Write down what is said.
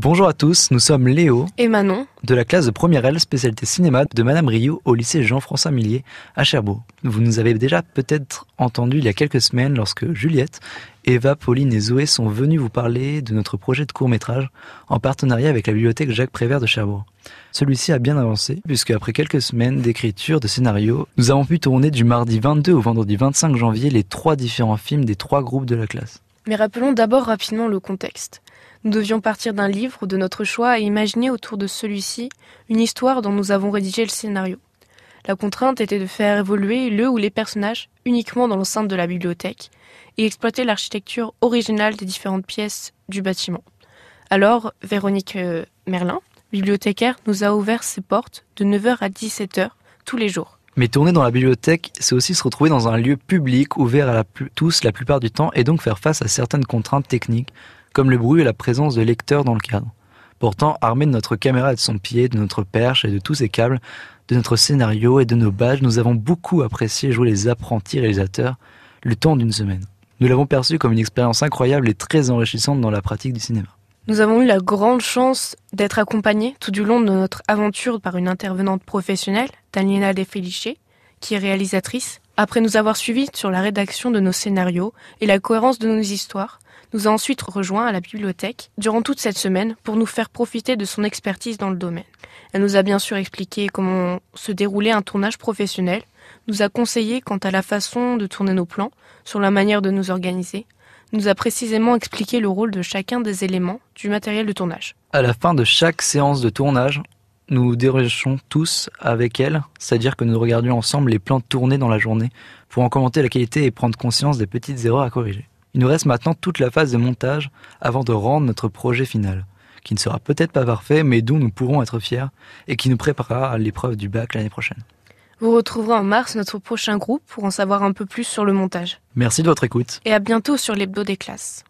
Bonjour à tous, nous sommes Léo et Manon de la classe de première L spécialité cinéma de Madame Rio au lycée Jean-François Millier à Cherbourg. Vous nous avez déjà peut-être entendu il y a quelques semaines lorsque Juliette, Eva, Pauline et Zoé sont venus vous parler de notre projet de court-métrage en partenariat avec la bibliothèque Jacques Prévert de Cherbourg. Celui-ci a bien avancé puisque après quelques semaines d'écriture de scénario, nous avons pu tourner du mardi 22 au vendredi 25 janvier les trois différents films des trois groupes de la classe. Mais rappelons d'abord rapidement le contexte. Nous devions partir d'un livre de notre choix et imaginer autour de celui-ci une histoire dont nous avons rédigé le scénario. La contrainte était de faire évoluer le ou les personnages uniquement dans l'enceinte de la bibliothèque et exploiter l'architecture originale des différentes pièces du bâtiment. Alors, Véronique euh, Merlin, bibliothécaire, nous a ouvert ses portes de 9h à 17h tous les jours. Mais tourner dans la bibliothèque, c'est aussi se retrouver dans un lieu public ouvert à tous la plupart du temps et donc faire face à certaines contraintes techniques comme le bruit et la présence de lecteurs dans le cadre. Pourtant, armé de notre caméra et de son pied, de notre perche et de tous ces câbles, de notre scénario et de nos badges, nous avons beaucoup apprécié jouer les apprentis réalisateurs le temps d'une semaine. Nous l'avons perçu comme une expérience incroyable et très enrichissante dans la pratique du cinéma. Nous avons eu la grande chance d'être accompagnés tout du long de notre aventure par une intervenante professionnelle, Daniela De qui est réalisatrice. Après nous avoir suivis sur la rédaction de nos scénarios et la cohérence de nos histoires, nous a ensuite rejoint à la bibliothèque durant toute cette semaine pour nous faire profiter de son expertise dans le domaine. Elle nous a bien sûr expliqué comment se déroulait un tournage professionnel, nous a conseillé quant à la façon de tourner nos plans, sur la manière de nous organiser, nous a précisément expliqué le rôle de chacun des éléments du matériel de tournage. À la fin de chaque séance de tournage, nous dérogeons tous avec elle, c'est-à-dire que nous regardions ensemble les plans tournés dans la journée pour en commenter la qualité et prendre conscience des petites erreurs à corriger. Il nous reste maintenant toute la phase de montage avant de rendre notre projet final, qui ne sera peut-être pas parfait, mais dont nous pourrons être fiers et qui nous préparera à l'épreuve du bac l'année prochaine. Vous retrouverez en mars notre prochain groupe pour en savoir un peu plus sur le montage. Merci de votre écoute. Et à bientôt sur l'hebdo des classes.